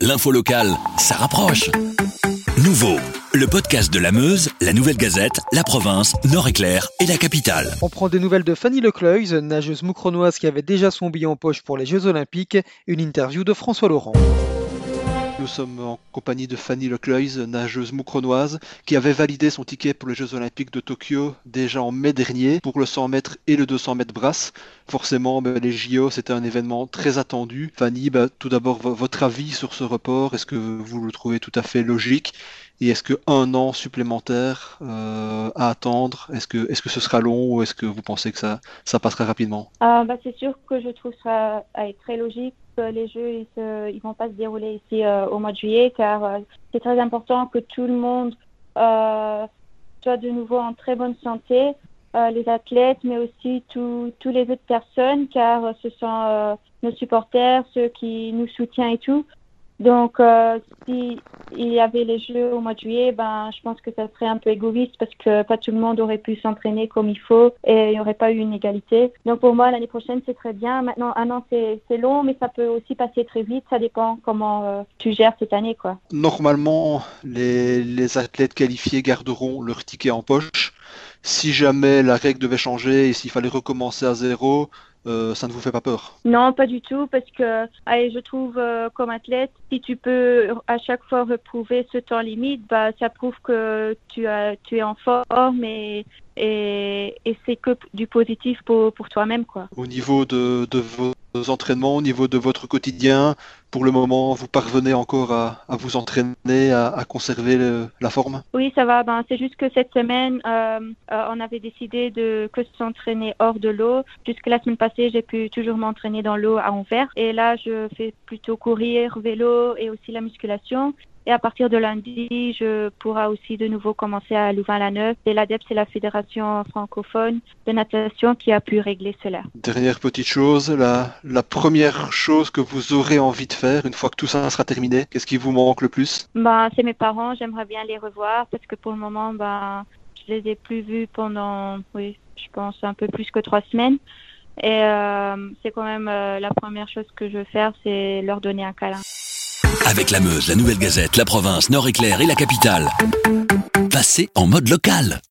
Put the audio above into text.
L'info locale, ça rapproche. Nouveau, le podcast de la Meuse, la Nouvelle Gazette, la province, Nord-Éclair et la capitale. On prend des nouvelles de Fanny Lecleuze, nageuse moucronoise qui avait déjà son billet en poche pour les Jeux Olympiques. Une interview de François Laurent. Nous sommes en compagnie de Fanny Lecleuze, nageuse moucronoise, qui avait validé son ticket pour les Jeux Olympiques de Tokyo déjà en mai dernier pour le 100 mètres et le 200 mètres brasse. Forcément, ben, les JO, c'était un événement très attendu. Fanny, ben, tout d'abord, votre avis sur ce report, est-ce que vous le trouvez tout à fait logique? Et est-ce qu'un an supplémentaire euh, à attendre, est-ce que, est-ce que ce sera long ou est-ce que vous pensez que ça, ça passera rapidement? Ah, bah, C'est sûr que je trouve ça très logique les Jeux ils, vont pas se dérouler ici euh, au mois de juillet car euh, c'est très important que tout le monde euh, soit de nouveau en très bonne santé, les athlètes mais aussi tous les autres personnes car ce sont nos supporters, ceux qui nous soutiennent et tout. Donc, euh, si il y avait les Jeux au mois de juillet, ben, je pense que ça serait un peu égoïste parce que pas tout le monde aurait pu s'entraîner comme il faut et il n'y aurait pas eu une égalité. Donc, pour moi, l'année prochaine, c'est très bien. Maintenant, un an, c'est long, mais ça peut aussi passer très vite. Ça dépend comment euh, tu gères cette année, quoi. Normalement, les, les athlètes qualifiés garderont leur ticket en poche. Si jamais la règle devait changer et s'il fallait recommencer à zéro, euh, ça ne vous fait pas peur? Non, pas du tout, parce que allez, je trouve euh, comme athlète, si tu peux à chaque fois reprouver ce temps limite, bah, ça prouve que tu, as, tu es en forme et, et, c'est que du positif pour, pour toi-même. Quoi. Au niveau de, de vos entraînements, au niveau de votre quotidien, pour le moment, vous parvenez encore à, vous entraîner, à, à conserver la forme? Oui, ça va. Ben, c'est juste que cette semaine, euh, euh, on avait décidé de que s'entraîner hors de l'eau. Jusque la semaine passée, j'ai pu toujours m'entraîner dans l'eau à Anvers. Et là, je fais plutôt courir, vélo et aussi la musculation. Et à partir de lundi, je pourrai aussi de nouveau commencer à Louvain-la-Neuve. Et l'ADEP, c'est la Fédération francophone de natation qui a pu régler cela. Dernière petite chose, la, la première chose que vous aurez envie de faire une fois que tout ça sera terminé, qu'est-ce qui vous manque le plus? Bah, C'est mes parents, j'aimerais bien les revoir parce que pour le moment, bah, je les ai plus vus pendant, oui, je pense un peu plus que trois semaines. Et euh, c'est quand même euh, la première chose que je veux faire, c'est leur donner un câlin. Avec la Meuse, la Nouvelle Gazette, la province, Nord-Éclair et la capitale. Passez en mode local.